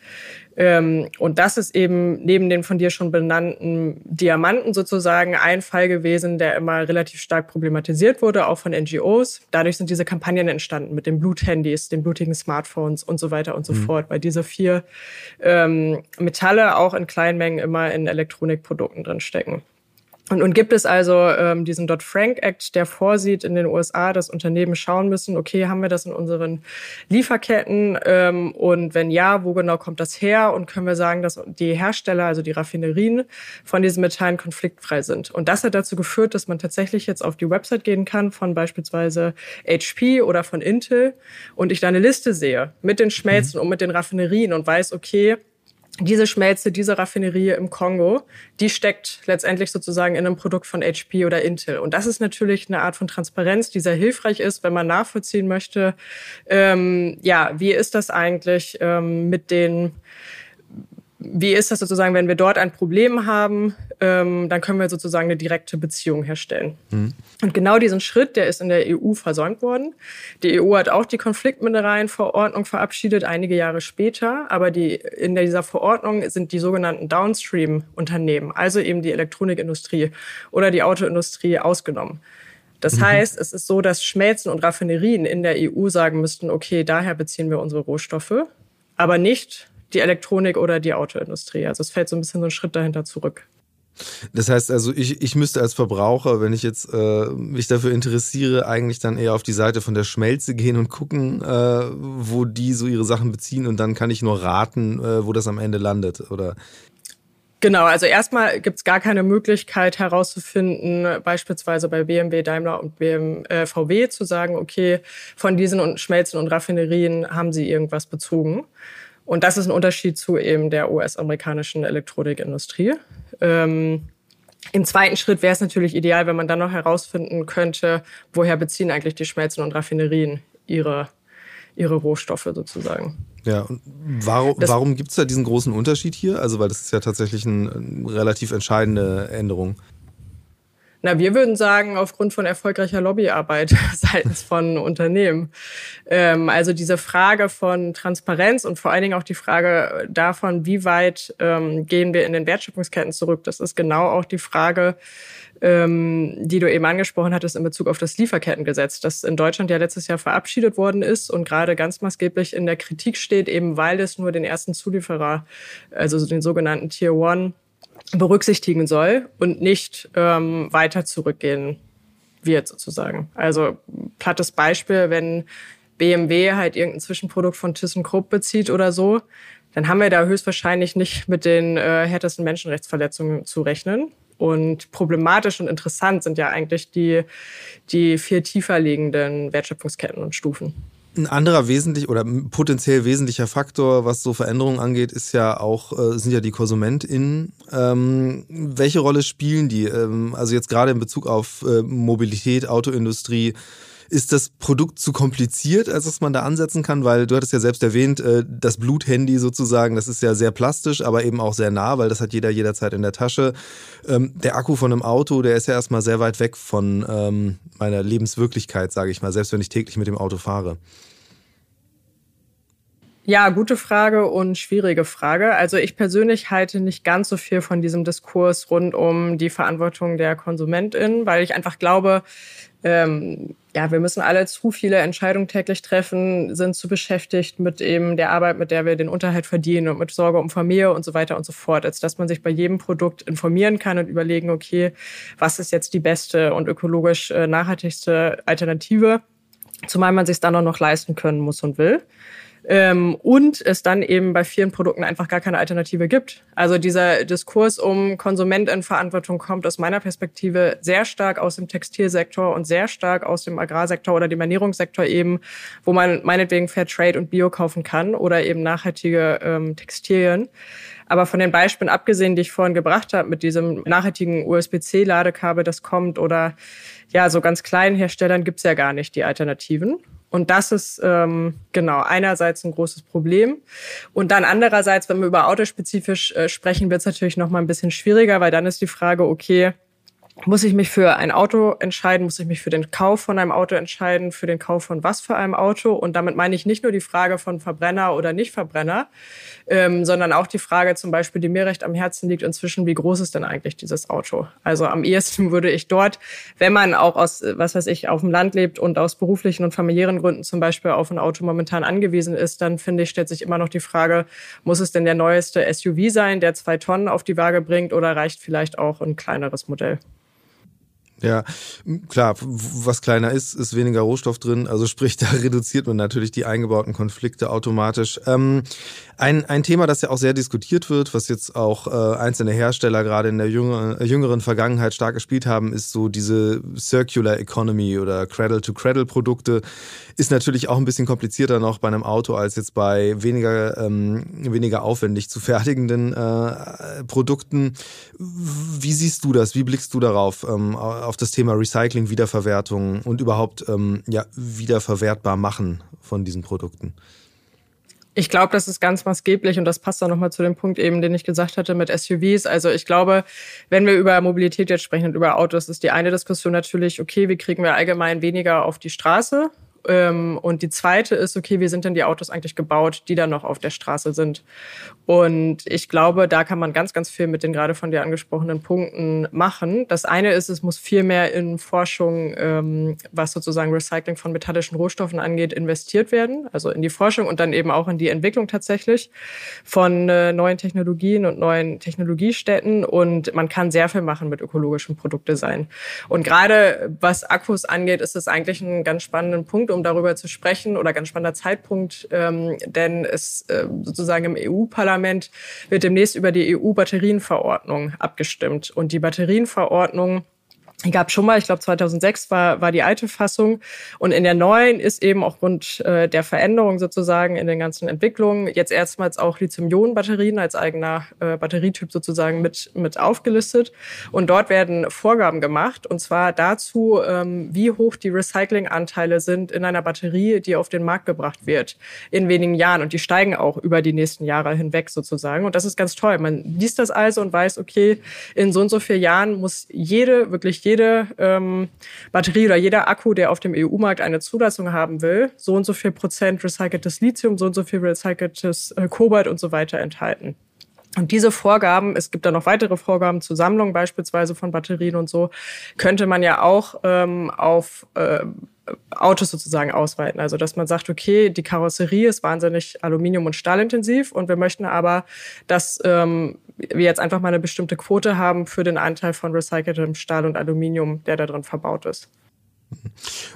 Ähm, und das ist eben neben den von dir schon benannten Diamanten sozusagen ein Fall gewesen, der immer relativ stark problematisiert wurde, auch von NGOs. Dadurch sind diese Kampagnen entstanden mit den Bluthandys, den blutigen Smartphones und so weiter und so mhm. fort, weil diese vier ähm, Metalle auch in kleinen Mengen immer in Elektronikprodukten drin stecken. Und nun gibt es also ähm, diesen Dodd-Frank-Act, der vorsieht in den USA, dass Unternehmen schauen müssen, okay, haben wir das in unseren Lieferketten? Ähm, und wenn ja, wo genau kommt das her? Und können wir sagen, dass die Hersteller, also die Raffinerien, von diesen Metallen konfliktfrei sind? Und das hat dazu geführt, dass man tatsächlich jetzt auf die Website gehen kann von beispielsweise HP oder von Intel und ich da eine Liste sehe mit den Schmelzen mhm. und mit den Raffinerien und weiß, okay, diese Schmelze, diese Raffinerie im Kongo, die steckt letztendlich sozusagen in einem Produkt von HP oder Intel. Und das ist natürlich eine Art von Transparenz, die sehr hilfreich ist, wenn man nachvollziehen möchte, ähm, ja, wie ist das eigentlich ähm, mit den wie ist das sozusagen, wenn wir dort ein Problem haben, ähm, dann können wir sozusagen eine direkte Beziehung herstellen. Mhm. Und genau diesen Schritt, der ist in der EU versäumt worden. Die EU hat auch die Konfliktmineralienverordnung verabschiedet, einige Jahre später. Aber die, in dieser Verordnung sind die sogenannten Downstream-Unternehmen, also eben die Elektronikindustrie oder die Autoindustrie, ausgenommen. Das mhm. heißt, es ist so, dass Schmelzen und Raffinerien in der EU sagen müssten, okay, daher beziehen wir unsere Rohstoffe, aber nicht die Elektronik oder die Autoindustrie. Also es fällt so ein bisschen so ein Schritt dahinter zurück. Das heißt also, ich, ich müsste als Verbraucher, wenn ich jetzt äh, mich dafür interessiere, eigentlich dann eher auf die Seite von der Schmelze gehen und gucken, äh, wo die so ihre Sachen beziehen und dann kann ich nur raten, äh, wo das am Ende landet, oder? Genau, also erstmal gibt es gar keine Möglichkeit herauszufinden, beispielsweise bei BMW, Daimler und BMW, äh, VW zu sagen, okay, von diesen Schmelzen und Raffinerien haben sie irgendwas bezogen. Und das ist ein Unterschied zu eben der US-amerikanischen Elektronikindustrie. Ähm, Im zweiten Schritt wäre es natürlich ideal, wenn man dann noch herausfinden könnte, woher beziehen eigentlich die Schmelzen und Raffinerien ihre, ihre Rohstoffe sozusagen. Ja, und warum, warum gibt es da diesen großen Unterschied hier? Also, weil das ist ja tatsächlich eine, eine relativ entscheidende Änderung. Na, wir würden sagen, aufgrund von erfolgreicher Lobbyarbeit seitens von Unternehmen. Ähm, also diese Frage von Transparenz und vor allen Dingen auch die Frage davon, wie weit ähm, gehen wir in den Wertschöpfungsketten zurück, das ist genau auch die Frage, ähm, die du eben angesprochen hattest in Bezug auf das Lieferkettengesetz, das in Deutschland ja letztes Jahr verabschiedet worden ist und gerade ganz maßgeblich in der Kritik steht, eben weil es nur den ersten Zulieferer, also den sogenannten Tier One, berücksichtigen soll und nicht ähm, weiter zurückgehen wird sozusagen. Also plattes Beispiel, wenn BMW halt irgendein Zwischenprodukt von ThyssenKrupp bezieht oder so, dann haben wir da höchstwahrscheinlich nicht mit den äh, härtesten Menschenrechtsverletzungen zu rechnen. Und problematisch und interessant sind ja eigentlich die, die viel tiefer liegenden Wertschöpfungsketten und Stufen. Ein anderer wesentlich oder potenziell wesentlicher Faktor, was so Veränderungen angeht, ist ja auch, äh, sind ja die KonsumentInnen. Ähm, welche Rolle spielen die? Ähm, also jetzt gerade in Bezug auf äh, Mobilität, Autoindustrie, ist das Produkt zu kompliziert, als dass man da ansetzen kann? Weil du hattest ja selbst erwähnt, äh, das Bluthandy sozusagen, das ist ja sehr plastisch, aber eben auch sehr nah, weil das hat jeder jederzeit in der Tasche. Ähm, der Akku von einem Auto, der ist ja erstmal sehr weit weg von ähm, meiner Lebenswirklichkeit, sage ich mal, selbst wenn ich täglich mit dem Auto fahre. Ja, gute Frage und schwierige Frage. Also ich persönlich halte nicht ganz so viel von diesem Diskurs rund um die Verantwortung der Konsumentin, weil ich einfach glaube, ähm, ja, wir müssen alle zu viele Entscheidungen täglich treffen, sind zu beschäftigt mit eben der Arbeit, mit der wir den Unterhalt verdienen und mit Sorge um Familie und so weiter und so fort, als dass man sich bei jedem Produkt informieren kann und überlegen, okay, was ist jetzt die beste und ökologisch äh, nachhaltigste Alternative, zumal man sich dann auch noch leisten können muss und will. Ähm, und es dann eben bei vielen Produkten einfach gar keine Alternative gibt. Also dieser Diskurs um Konsumentenverantwortung kommt aus meiner Perspektive sehr stark aus dem Textilsektor und sehr stark aus dem Agrarsektor oder dem Ernährungssektor eben, wo man meinetwegen Fair Trade und Bio kaufen kann oder eben nachhaltige ähm, Textilien. Aber von den Beispielen abgesehen, die ich vorhin gebracht habe, mit diesem nachhaltigen USB-C-Ladekabel, das kommt, oder ja, so ganz kleinen Herstellern gibt's ja gar nicht die Alternativen. Und das ist ähm, genau einerseits ein großes Problem. Und dann andererseits, wenn wir über autospezifisch äh, sprechen, wird es natürlich noch mal ein bisschen schwieriger, weil dann ist die Frage, okay, muss ich mich für ein Auto entscheiden? Muss ich mich für den Kauf von einem Auto entscheiden? Für den Kauf von was für einem Auto? Und damit meine ich nicht nur die Frage von Verbrenner oder Nicht-Verbrenner, ähm, sondern auch die Frage zum Beispiel, die mir recht am Herzen liegt inzwischen, wie groß ist denn eigentlich dieses Auto? Also am ehesten würde ich dort, wenn man auch aus, was weiß ich, auf dem Land lebt und aus beruflichen und familiären Gründen zum Beispiel auf ein Auto momentan angewiesen ist, dann finde ich, stellt sich immer noch die Frage, muss es denn der neueste SUV sein, der zwei Tonnen auf die Waage bringt oder reicht vielleicht auch ein kleineres Modell? Ja, klar, was kleiner ist, ist weniger Rohstoff drin. Also sprich, da reduziert man natürlich die eingebauten Konflikte automatisch. Ähm, ein, ein Thema, das ja auch sehr diskutiert wird, was jetzt auch äh, einzelne Hersteller gerade in der jüngeren, jüngeren Vergangenheit stark gespielt haben, ist so diese Circular Economy oder Cradle-to-Cradle-Produkte. Ist natürlich auch ein bisschen komplizierter noch bei einem Auto als jetzt bei weniger, ähm, weniger aufwendig zu fertigenden äh, Produkten. Wie siehst du das? Wie blickst du darauf? Ähm, auf das Thema Recycling, Wiederverwertung und überhaupt ähm, ja, wiederverwertbar machen von diesen Produkten? Ich glaube, das ist ganz maßgeblich und das passt auch nochmal zu dem Punkt eben, den ich gesagt hatte mit SUVs. Also ich glaube, wenn wir über Mobilität jetzt sprechen und über Autos, ist die eine Diskussion natürlich, okay, wie kriegen wir allgemein weniger auf die Straße? Ähm, und die zweite ist, okay, wie sind denn die Autos eigentlich gebaut, die dann noch auf der Straße sind? Und ich glaube, da kann man ganz, ganz viel mit den gerade von dir angesprochenen Punkten machen. Das eine ist, es muss viel mehr in Forschung, ähm, was sozusagen Recycling von metallischen Rohstoffen angeht, investiert werden. Also in die Forschung und dann eben auch in die Entwicklung tatsächlich von äh, neuen Technologien und neuen Technologiestätten. Und man kann sehr viel machen mit ökologischen Produktdesign. Und gerade was Akkus angeht, ist es eigentlich ein ganz spannender Punkt, um darüber zu sprechen oder ganz spannender Zeitpunkt, ähm, denn es äh, sozusagen im EU-Parlament wird demnächst über die EU-Batterienverordnung abgestimmt. Und die Batterienverordnung die gab schon mal, ich glaube 2006 war, war die alte Fassung. Und in der neuen ist eben aufgrund äh, der Veränderung sozusagen in den ganzen Entwicklungen jetzt erstmals auch Lithium-Ionen-Batterien als eigener äh, Batterietyp sozusagen mit, mit aufgelistet. Und dort werden Vorgaben gemacht. Und zwar dazu, ähm, wie hoch die Recyclinganteile sind in einer Batterie, die auf den Markt gebracht wird in wenigen Jahren. Und die steigen auch über die nächsten Jahre hinweg sozusagen. Und das ist ganz toll. Man liest das also und weiß, okay, in so und so vielen Jahren muss jede wirklich jede ähm, Batterie oder jeder Akku, der auf dem EU-Markt eine Zulassung haben will, so und so viel Prozent recyceltes Lithium, so und so viel recyceltes äh, Kobalt und so weiter enthalten. Und diese Vorgaben, es gibt da noch weitere Vorgaben zur Sammlung beispielsweise von Batterien und so, könnte man ja auch ähm, auf äh, Autos sozusagen ausweiten. Also dass man sagt, okay, die Karosserie ist wahnsinnig aluminium- und stahlintensiv und wir möchten aber, dass ähm, wir jetzt einfach mal eine bestimmte Quote haben für den Anteil von recyceltem Stahl und Aluminium, der da drin verbaut ist.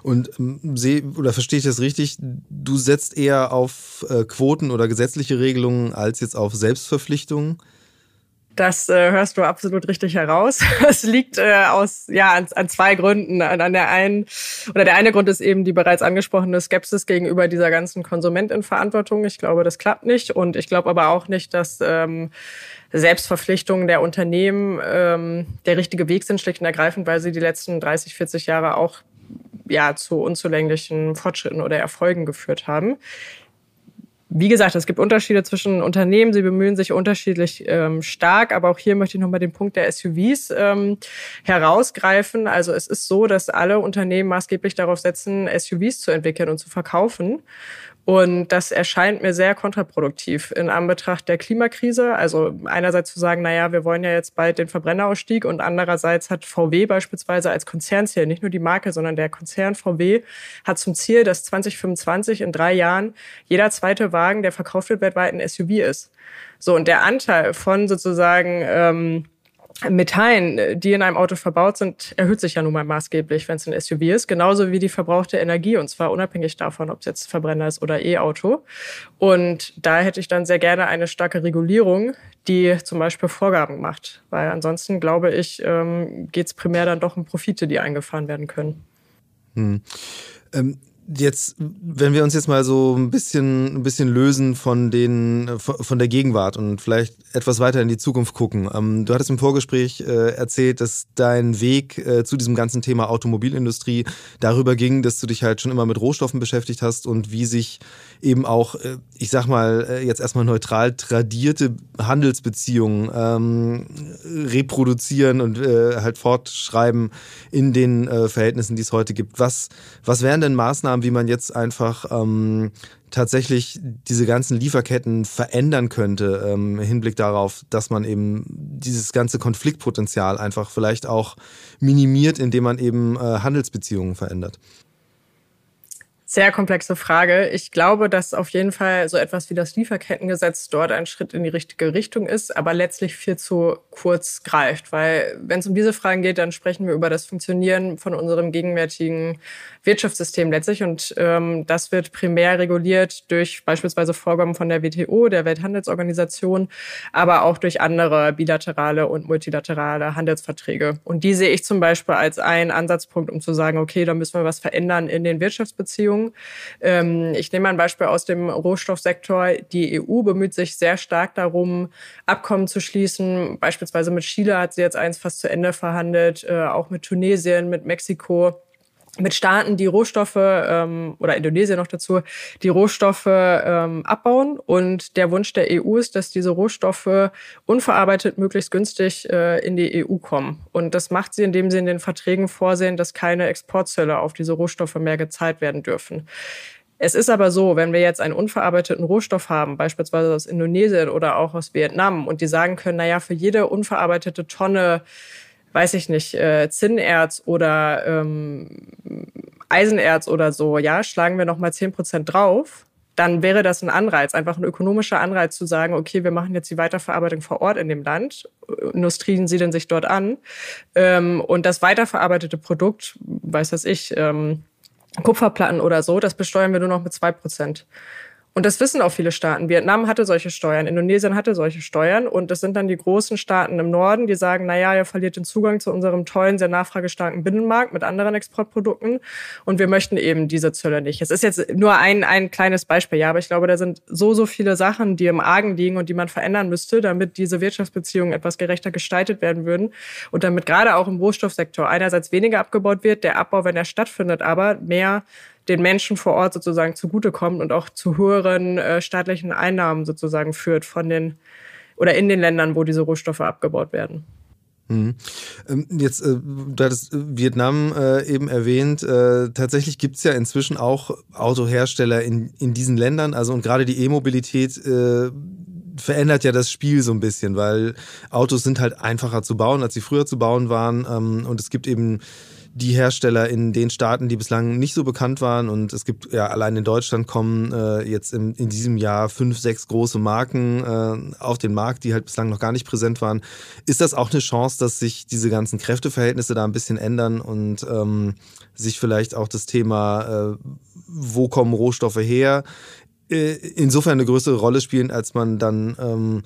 Und ähm, sehe oder verstehe ich das richtig? Du setzt eher auf äh, Quoten oder gesetzliche Regelungen als jetzt auf Selbstverpflichtungen? Das äh, hörst du absolut richtig heraus. Es liegt äh, aus ja an, an zwei Gründen. An, an der einen oder der eine Grund ist eben die bereits angesprochene Skepsis gegenüber dieser ganzen Konsumentenverantwortung. Ich glaube, das klappt nicht und ich glaube aber auch nicht, dass ähm, Selbstverpflichtungen der Unternehmen ähm, der richtige Weg sind, schlicht und ergreifend, weil sie die letzten 30, 40 Jahre auch ja zu unzulänglichen Fortschritten oder Erfolgen geführt haben. Wie gesagt, es gibt Unterschiede zwischen Unternehmen. Sie bemühen sich unterschiedlich ähm, stark, aber auch hier möchte ich nochmal den Punkt der SUVs ähm, herausgreifen. Also es ist so, dass alle Unternehmen maßgeblich darauf setzen, SUVs zu entwickeln und zu verkaufen. Und das erscheint mir sehr kontraproduktiv in Anbetracht der Klimakrise. Also einerseits zu sagen, naja, wir wollen ja jetzt bald den Verbrennerausstieg und andererseits hat VW beispielsweise als Konzernziel, nicht nur die Marke, sondern der Konzern VW hat zum Ziel, dass 2025 in drei Jahren jeder zweite Wagen, der verkauft wird, weltweit ein SUV ist. So, und der Anteil von sozusagen ähm, Metallen, die in einem Auto verbaut sind, erhöht sich ja nun mal maßgeblich, wenn es ein SUV ist, genauso wie die verbrauchte Energie und zwar unabhängig davon, ob es jetzt Verbrenner ist oder E-Auto. Und da hätte ich dann sehr gerne eine starke Regulierung, die zum Beispiel Vorgaben macht, weil ansonsten glaube ich, ähm, geht es primär dann doch um Profite, die eingefahren werden können. Hm. Ähm jetzt, wenn wir uns jetzt mal so ein bisschen, ein bisschen lösen von den, von der Gegenwart und vielleicht etwas weiter in die Zukunft gucken. Ähm, du hattest im Vorgespräch äh, erzählt, dass dein Weg äh, zu diesem ganzen Thema Automobilindustrie darüber ging, dass du dich halt schon immer mit Rohstoffen beschäftigt hast und wie sich eben auch, äh, ich sag mal, jetzt erstmal neutral tradierte Handelsbeziehungen ähm, reproduzieren und halt fortschreiben in den Verhältnissen, die es heute gibt. Was, was wären denn Maßnahmen, wie man jetzt einfach ähm, tatsächlich diese ganzen Lieferketten verändern könnte, ähm, im Hinblick darauf, dass man eben dieses ganze Konfliktpotenzial einfach vielleicht auch minimiert, indem man eben äh, Handelsbeziehungen verändert. Sehr komplexe Frage. Ich glaube, dass auf jeden Fall so etwas wie das Lieferkettengesetz dort ein Schritt in die richtige Richtung ist, aber letztlich viel zu kurz greift. Weil wenn es um diese Fragen geht, dann sprechen wir über das Funktionieren von unserem gegenwärtigen Wirtschaftssystem letztlich. Und ähm, das wird primär reguliert durch beispielsweise Vorgaben von der WTO, der Welthandelsorganisation, aber auch durch andere bilaterale und multilaterale Handelsverträge. Und die sehe ich zum Beispiel als einen Ansatzpunkt, um zu sagen, okay, da müssen wir was verändern in den Wirtschaftsbeziehungen Entwicklung. Ähm, ich nehme ein Beispiel aus dem Rohstoffsektor. Die EU bemüht sich sehr stark darum, Abkommen zu schließen. Beispielsweise mit Chile hat sie jetzt eins fast zu Ende verhandelt, äh, auch mit Tunesien, mit Mexiko mit Staaten, die Rohstoffe ähm, oder Indonesien noch dazu, die Rohstoffe ähm, abbauen. Und der Wunsch der EU ist, dass diese Rohstoffe unverarbeitet möglichst günstig äh, in die EU kommen. Und das macht sie, indem sie in den Verträgen vorsehen, dass keine Exportzölle auf diese Rohstoffe mehr gezahlt werden dürfen. Es ist aber so, wenn wir jetzt einen unverarbeiteten Rohstoff haben, beispielsweise aus Indonesien oder auch aus Vietnam, und die sagen können, na ja, für jede unverarbeitete Tonne weiß ich nicht, äh, Zinnerz oder ähm, Eisenerz oder so, ja, schlagen wir nochmal zehn Prozent drauf, dann wäre das ein Anreiz, einfach ein ökonomischer Anreiz zu sagen, okay, wir machen jetzt die Weiterverarbeitung vor Ort in dem Land, Industrien siedeln sich dort an ähm, und das weiterverarbeitete Produkt, weiß was ich, ähm, Kupferplatten oder so, das besteuern wir nur noch mit zwei Prozent. Und das wissen auch viele Staaten. Vietnam hatte solche Steuern, Indonesien hatte solche Steuern. Und das sind dann die großen Staaten im Norden, die sagen, na ja, ihr verliert den Zugang zu unserem tollen, sehr nachfragestarken Binnenmarkt mit anderen Exportprodukten. Und wir möchten eben diese Zölle nicht. Es ist jetzt nur ein, ein kleines Beispiel, ja, aber ich glaube, da sind so, so viele Sachen, die im Argen liegen und die man verändern müsste, damit diese Wirtschaftsbeziehungen etwas gerechter gestaltet werden würden. Und damit gerade auch im Rohstoffsektor einerseits weniger abgebaut wird, der Abbau, wenn er stattfindet, aber mehr den Menschen vor Ort sozusagen zugutekommt und auch zu höheren äh, staatlichen Einnahmen sozusagen führt von den oder in den Ländern, wo diese Rohstoffe abgebaut werden. Mhm. Ähm, jetzt, äh, du hattest äh, Vietnam äh, eben erwähnt. Äh, tatsächlich gibt es ja inzwischen auch Autohersteller in, in diesen Ländern. Also und gerade die E-Mobilität verändert ja das Spiel so ein bisschen, weil Autos sind halt einfacher zu bauen, als sie früher zu bauen waren. Ähm, und es gibt eben die Hersteller in den Staaten, die bislang nicht so bekannt waren. Und es gibt ja allein in Deutschland kommen äh, jetzt im, in diesem Jahr fünf, sechs große Marken äh, auf den Markt, die halt bislang noch gar nicht präsent waren. Ist das auch eine Chance, dass sich diese ganzen Kräfteverhältnisse da ein bisschen ändern und ähm, sich vielleicht auch das Thema, äh, wo kommen Rohstoffe her, äh, insofern eine größere Rolle spielen, als man dann ähm,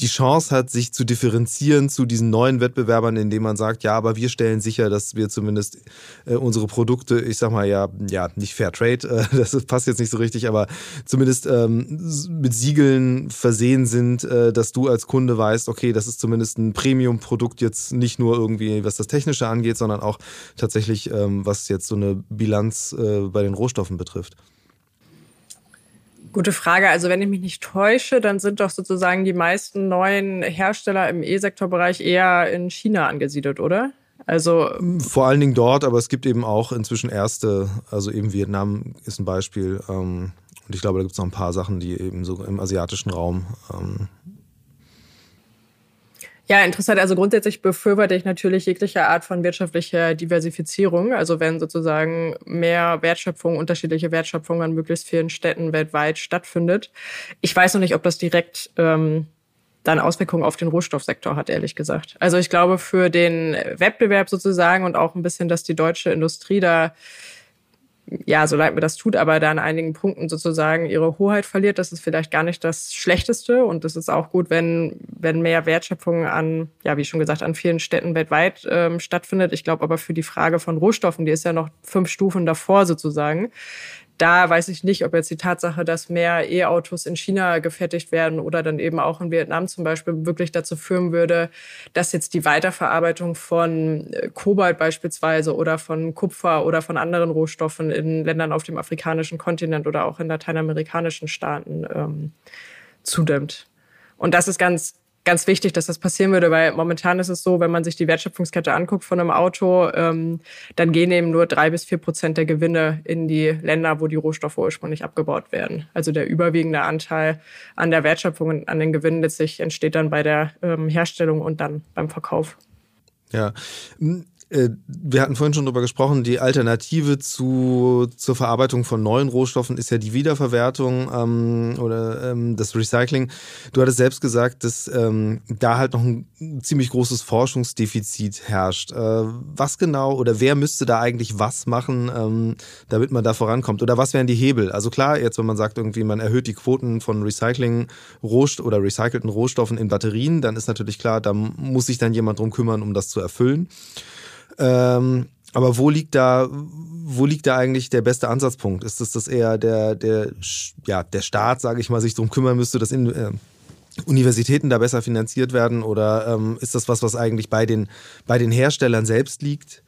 die Chance hat, sich zu differenzieren zu diesen neuen Wettbewerbern, indem man sagt, ja, aber wir stellen sicher, dass wir zumindest äh, unsere Produkte, ich sag mal ja, ja, nicht Fair Trade, äh, das passt jetzt nicht so richtig, aber zumindest ähm, mit Siegeln versehen sind, äh, dass du als Kunde weißt, okay, das ist zumindest ein Premium-Produkt jetzt nicht nur irgendwie, was das Technische angeht, sondern auch tatsächlich, ähm, was jetzt so eine Bilanz äh, bei den Rohstoffen betrifft. Gute Frage. Also wenn ich mich nicht täusche, dann sind doch sozusagen die meisten neuen Hersteller im E-Sektorbereich eher in China angesiedelt, oder? Also vor allen Dingen dort, aber es gibt eben auch inzwischen erste, also eben Vietnam ist ein Beispiel. Ähm, Und ich glaube, da gibt es noch ein paar Sachen, die eben so im asiatischen Raum ähm, ja, interessant. Also grundsätzlich befürworte ich natürlich jegliche Art von wirtschaftlicher Diversifizierung. Also wenn sozusagen mehr Wertschöpfung, unterschiedliche Wertschöpfung an möglichst vielen Städten weltweit stattfindet. Ich weiß noch nicht, ob das direkt ähm, dann Auswirkungen auf den Rohstoffsektor hat, ehrlich gesagt. Also ich glaube, für den Wettbewerb sozusagen und auch ein bisschen, dass die deutsche Industrie da ja, so leid mir das tut, aber da an einigen Punkten sozusagen ihre Hoheit verliert, das ist vielleicht gar nicht das Schlechteste. Und es ist auch gut, wenn, wenn mehr Wertschöpfung an, ja, wie schon gesagt, an vielen Städten weltweit ähm, stattfindet. Ich glaube aber für die Frage von Rohstoffen, die ist ja noch fünf Stufen davor sozusagen, da weiß ich nicht, ob jetzt die Tatsache, dass mehr E-Autos in China gefertigt werden oder dann eben auch in Vietnam zum Beispiel wirklich dazu führen würde, dass jetzt die Weiterverarbeitung von äh, Kobalt beispielsweise oder von Kupfer oder von anderen Rohstoffen in Ländern auf dem afrikanischen Kontinent oder auch in lateinamerikanischen Staaten ähm, zudimmt. Und das ist ganz ganz wichtig, dass das passieren würde, weil momentan ist es so, wenn man sich die Wertschöpfungskette anguckt von einem Auto, ähm, dann gehen eben nur drei bis vier Prozent der Gewinne in die Länder, wo die Rohstoffe ursprünglich abgebaut werden. Also der überwiegende Anteil an der Wertschöpfung und an den Gewinnen letztlich entsteht dann bei der ähm, Herstellung und dann beim Verkauf. Ja, wir hatten vorhin schon darüber gesprochen, die Alternative zu, zur Verarbeitung von neuen Rohstoffen ist ja die Wiederverwertung ähm, oder ähm, das Recycling. Du hattest selbst gesagt, dass ähm, da halt noch ein ziemlich großes Forschungsdefizit herrscht. Äh, was genau oder wer müsste da eigentlich was machen, ähm, damit man da vorankommt? Oder was wären die Hebel? Also klar, jetzt wenn man sagt, irgendwie man erhöht die Quoten von Recycling Rohst oder recycelten Rohstoffen in Batterien, dann ist natürlich klar, da muss sich dann jemand drum kümmern, um das zu erfüllen. Ähm, aber wo liegt da, wo liegt da eigentlich der beste Ansatzpunkt? Ist es das eher der, der, ja, der Staat, sage ich mal, sich darum kümmern müsste, dass in, äh, Universitäten da besser finanziert werden? Oder ähm, ist das was, was eigentlich bei den, bei den Herstellern selbst liegt?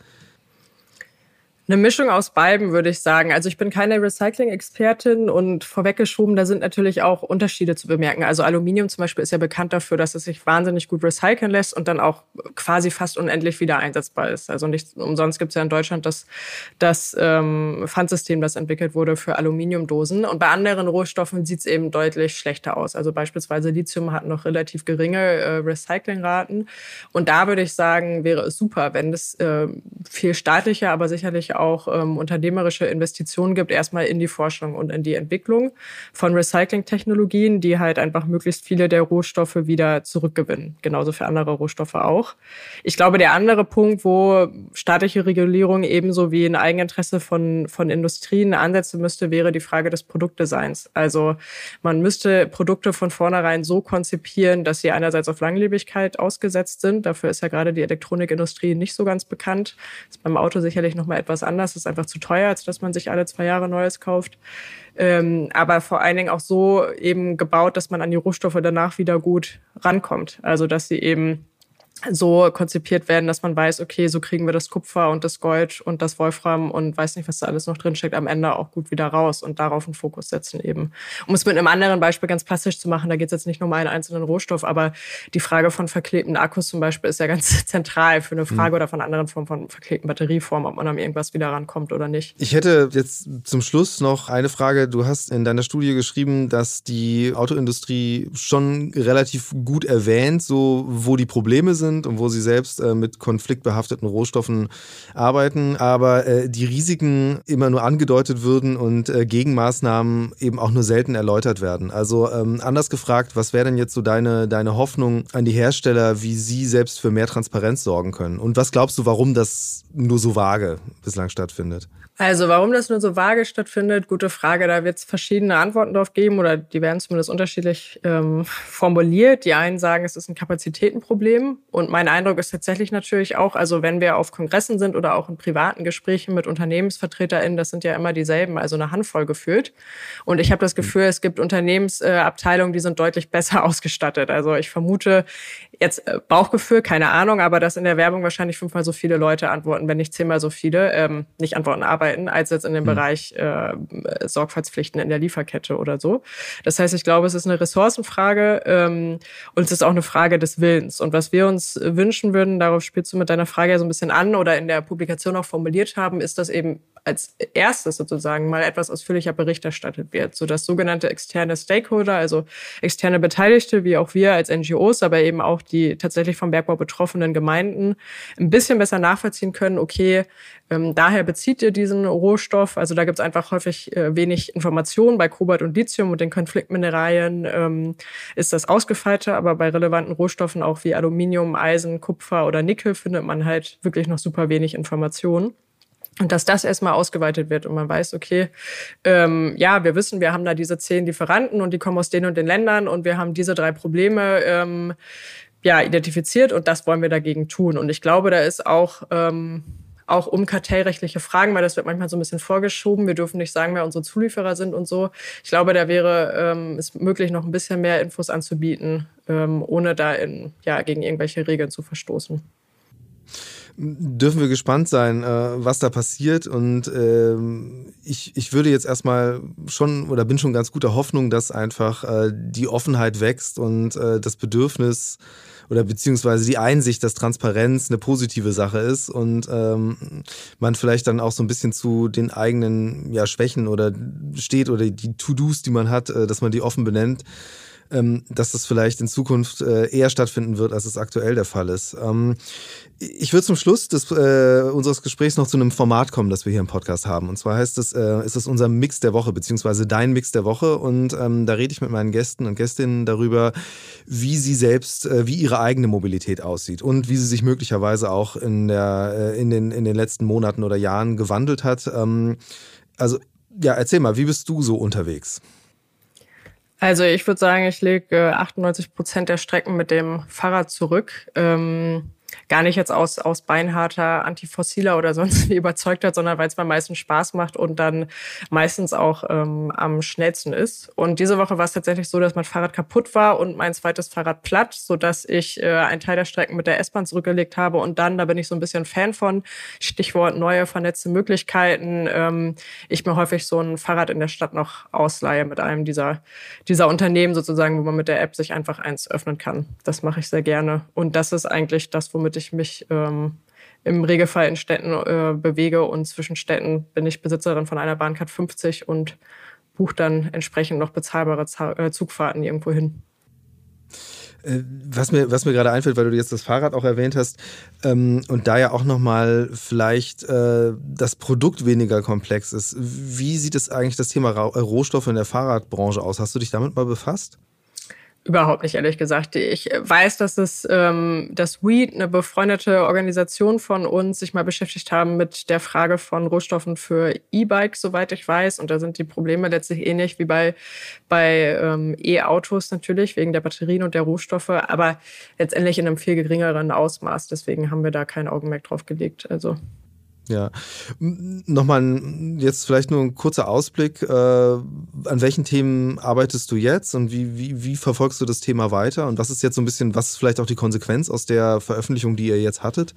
Eine Mischung aus beiden, würde ich sagen. Also ich bin keine Recycling-Expertin und vorweggeschoben, da sind natürlich auch Unterschiede zu bemerken. Also Aluminium zum Beispiel ist ja bekannt dafür, dass es sich wahnsinnig gut recyceln lässt und dann auch quasi fast unendlich wieder einsetzbar ist. Also nicht umsonst gibt es ja in Deutschland das, das ähm, Pfandsystem, das entwickelt wurde für Aluminiumdosen. Und bei anderen Rohstoffen sieht es eben deutlich schlechter aus. Also beispielsweise Lithium hat noch relativ geringe äh, Recyclingraten. Und da würde ich sagen, wäre es super, wenn es äh, viel staatlicher, aber sicherlich auch ähm, unternehmerische Investitionen gibt, erstmal in die Forschung und in die Entwicklung von Recyclingtechnologien, die halt einfach möglichst viele der Rohstoffe wieder zurückgewinnen. Genauso für andere Rohstoffe auch. Ich glaube, der andere Punkt, wo staatliche Regulierung ebenso wie ein Eigeninteresse von, von Industrien ansetzen müsste, wäre die Frage des Produktdesigns. Also man müsste Produkte von vornherein so konzipieren, dass sie einerseits auf Langlebigkeit ausgesetzt sind. Dafür ist ja gerade die Elektronikindustrie nicht so ganz bekannt. Das ist beim Auto sicherlich noch mal etwas anders. Das ist einfach zu teuer, als dass man sich alle zwei Jahre Neues kauft. Ähm, aber vor allen Dingen auch so eben gebaut, dass man an die Rohstoffe danach wieder gut rankommt. Also dass sie eben so konzipiert werden, dass man weiß, okay, so kriegen wir das Kupfer und das Gold und das Wolfram und weiß nicht, was da alles noch drinsteckt, am Ende auch gut wieder raus und darauf einen Fokus setzen eben. Um es mit einem anderen Beispiel ganz plastisch zu machen, da geht es jetzt nicht nur um einen einzelnen Rohstoff, aber die Frage von verklebten Akkus zum Beispiel ist ja ganz zentral für eine mhm. Frage mhm. oder von anderen Formen von verklebten Batterieformen, ob man an irgendwas wieder rankommt oder nicht. Ich hätte jetzt zum Schluss noch eine Frage. Du hast in deiner Studie geschrieben, dass die Autoindustrie schon relativ gut erwähnt, so wo die Probleme sind sind und wo sie selbst äh, mit konfliktbehafteten Rohstoffen arbeiten, aber äh, die Risiken immer nur angedeutet würden und äh, Gegenmaßnahmen eben auch nur selten erläutert werden. Also ähm, anders gefragt, was wäre denn jetzt so deine, deine Hoffnung an die Hersteller, wie sie selbst für mehr Transparenz sorgen können? Und was glaubst du, warum das nur so vage bislang stattfindet? Also warum das nur so vage stattfindet, gute Frage. Da wird es verschiedene Antworten drauf geben oder die werden zumindest unterschiedlich ähm, formuliert. Die einen sagen, es ist ein Kapazitätenproblem und mein Eindruck ist tatsächlich natürlich auch, also wenn wir auf Kongressen sind oder auch in privaten Gesprächen mit UnternehmensvertreterInnen, das sind ja immer dieselben, also eine Handvoll geführt. Und ich habe das Gefühl, es gibt Unternehmensabteilungen, die sind deutlich besser ausgestattet. Also ich vermute, jetzt äh, Bauchgefühl, keine Ahnung, aber dass in der Werbung wahrscheinlich fünfmal so viele Leute antworten, wenn nicht zehnmal so viele, ähm, nicht antworten, arbeiten, als jetzt in dem mhm. Bereich äh, Sorgfaltspflichten in der Lieferkette oder so. Das heißt, ich glaube, es ist eine Ressourcenfrage ähm, und es ist auch eine Frage des Willens. Und was wir uns uns wünschen würden, darauf spielst du mit deiner Frage ja so ein bisschen an oder in der Publikation auch formuliert haben, ist, dass eben als erstes sozusagen mal etwas ausführlicher Bericht erstattet wird, sodass sogenannte externe Stakeholder, also externe Beteiligte, wie auch wir als NGOs, aber eben auch die tatsächlich vom Bergbau betroffenen Gemeinden, ein bisschen besser nachvollziehen können, okay, ähm, daher bezieht ihr diesen Rohstoff. Also da gibt es einfach häufig äh, wenig Informationen. Bei Kobalt und Lithium und den Konfliktmineralien ähm, ist das ausgefeilter, aber bei relevanten Rohstoffen auch wie Aluminium, Eisen, Kupfer oder Nickel findet man halt wirklich noch super wenig Informationen. Und dass das erstmal ausgeweitet wird und man weiß, okay, ähm, ja, wir wissen, wir haben da diese zehn Lieferanten und die kommen aus den und den Ländern und wir haben diese drei Probleme ähm, ja, identifiziert und das wollen wir dagegen tun. Und ich glaube, da ist auch, ähm, auch um kartellrechtliche Fragen, weil das wird manchmal so ein bisschen vorgeschoben. Wir dürfen nicht sagen, wer unsere Zulieferer sind und so. Ich glaube, da wäre ähm, es möglich, noch ein bisschen mehr Infos anzubieten, ähm, ohne da in, ja, gegen irgendwelche Regeln zu verstoßen dürfen wir gespannt sein, äh, was da passiert. Und ähm, ich, ich würde jetzt erstmal schon oder bin schon ganz guter Hoffnung, dass einfach äh, die Offenheit wächst und äh, das Bedürfnis oder beziehungsweise die Einsicht, dass Transparenz eine positive Sache ist und ähm, man vielleicht dann auch so ein bisschen zu den eigenen ja, Schwächen oder steht oder die To-Dos, die man hat, dass man die offen benennt dass das vielleicht in Zukunft äh, eher stattfinden wird, als es aktuell der Fall ist. Ähm, ich würde zum Schluss des, äh, unseres Gesprächs noch zu einem Format kommen, das wir hier im Podcast haben. Und zwar heißt es, äh, ist es unser Mix der Woche, beziehungsweise dein Mix der Woche. Und ähm, da rede ich mit meinen Gästen und Gästinnen darüber, wie sie selbst, äh, wie ihre eigene Mobilität aussieht und wie sie sich möglicherweise auch in, der, äh, in, den, in den letzten Monaten oder Jahren gewandelt hat. Ähm, also ja, erzähl mal, wie bist du so unterwegs? Also ich würde sagen, ich lege 98 Prozent der Strecken mit dem Fahrrad zurück. Ähm, gar nicht jetzt aus, aus beinharter Antifossiler oder sonst wie überzeugt hat, sondern weil es mir meistens Spaß macht und dann meistens auch ähm, am schnellsten ist. Und diese Woche war es tatsächlich so, dass mein Fahrrad kaputt war und mein zweites Fahrrad platt, sodass ich äh, einen Teil der Strecken mit der S-Bahn zurückgelegt habe. Und dann, da bin ich so ein bisschen Fan von, Stichwort neue vernetzte Möglichkeiten, ähm, ich mir häufig so ein Fahrrad in der Stadt noch ausleihe mit einem dieser, dieser Unternehmen sozusagen, wo man mit der App sich einfach eins öffnen kann. Das mache ich sehr gerne. Und das ist eigentlich das, womit ich mich ähm, im Regelfall in Städten äh, bewege. Und zwischen Städten bin ich Besitzerin von einer Bahncard 50 und buche dann entsprechend noch bezahlbare äh, Zugfahrten irgendwo hin. Äh, was mir, was mir gerade einfällt, weil du jetzt das Fahrrad auch erwähnt hast ähm, und da ja auch nochmal vielleicht äh, das Produkt weniger komplex ist. Wie sieht es eigentlich das Thema Rohstoffe in der Fahrradbranche aus? Hast du dich damit mal befasst? Überhaupt nicht, ehrlich gesagt. Ich weiß, dass es ähm, das WEED, eine befreundete Organisation von uns, sich mal beschäftigt haben mit der Frage von Rohstoffen für E-Bikes, soweit ich weiß. Und da sind die Probleme letztlich ähnlich wie bei, bei ähm, E-Autos natürlich, wegen der Batterien und der Rohstoffe, aber letztendlich in einem viel geringeren Ausmaß. Deswegen haben wir da kein Augenmerk drauf gelegt. Also ja, nochmal jetzt vielleicht nur ein kurzer Ausblick. Äh, an welchen Themen arbeitest du jetzt und wie, wie, wie verfolgst du das Thema weiter? Und was ist jetzt so ein bisschen, was ist vielleicht auch die Konsequenz aus der Veröffentlichung, die ihr jetzt hattet?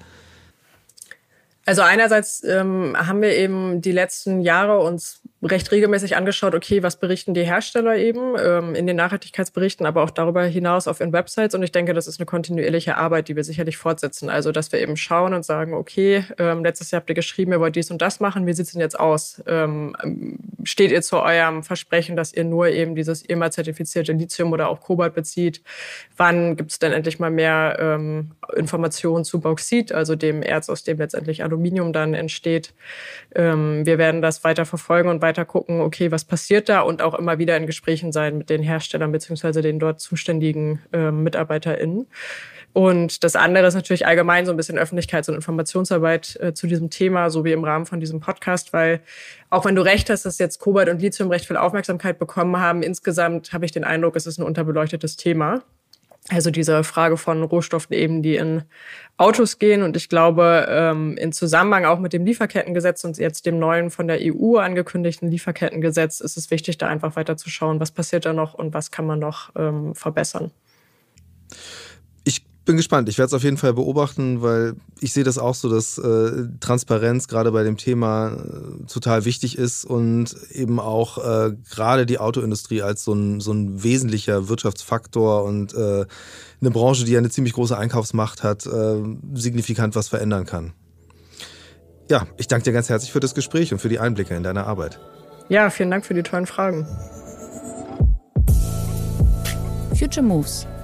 Also einerseits ähm, haben wir eben die letzten Jahre uns recht regelmäßig angeschaut, okay, was berichten die Hersteller eben ähm, in den Nachhaltigkeitsberichten, aber auch darüber hinaus auf ihren Websites. Und ich denke, das ist eine kontinuierliche Arbeit, die wir sicherlich fortsetzen. Also, dass wir eben schauen und sagen, okay, ähm, letztes Jahr habt ihr geschrieben, ihr wollt dies und das machen. Wie sieht's denn jetzt aus? Ähm, steht ihr zu eurem Versprechen, dass ihr nur eben dieses EMA zertifizierte Lithium oder auch Kobalt bezieht? Wann gibt's denn endlich mal mehr ähm, Informationen zu Bauxit, also dem Erz, aus dem letztendlich Aluminium dann entsteht? Ähm, wir werden das weiter verfolgen und weiter gucken, okay, was passiert da und auch immer wieder in Gesprächen sein mit den Herstellern beziehungsweise den dort zuständigen äh, MitarbeiterInnen. Und das andere ist natürlich allgemein so ein bisschen Öffentlichkeits- und Informationsarbeit äh, zu diesem Thema, so wie im Rahmen von diesem Podcast, weil auch wenn du recht hast, dass jetzt Kobalt und Lithium recht viel Aufmerksamkeit bekommen haben, insgesamt habe ich den Eindruck, es ist ein unterbeleuchtetes Thema. Also diese Frage von Rohstoffen eben, die in Autos gehen. Und ich glaube, ähm, in Zusammenhang auch mit dem Lieferkettengesetz und jetzt dem neuen von der EU angekündigten Lieferkettengesetz ist es wichtig, da einfach weiter zu schauen, was passiert da noch und was kann man noch ähm, verbessern bin gespannt. Ich werde es auf jeden Fall beobachten, weil ich sehe das auch so, dass äh, Transparenz gerade bei dem Thema äh, total wichtig ist und eben auch äh, gerade die Autoindustrie als so ein, so ein wesentlicher Wirtschaftsfaktor und äh, eine Branche, die ja eine ziemlich große Einkaufsmacht hat, äh, signifikant was verändern kann. Ja, ich danke dir ganz herzlich für das Gespräch und für die Einblicke in deine Arbeit. Ja, vielen Dank für die tollen Fragen. Future Moves,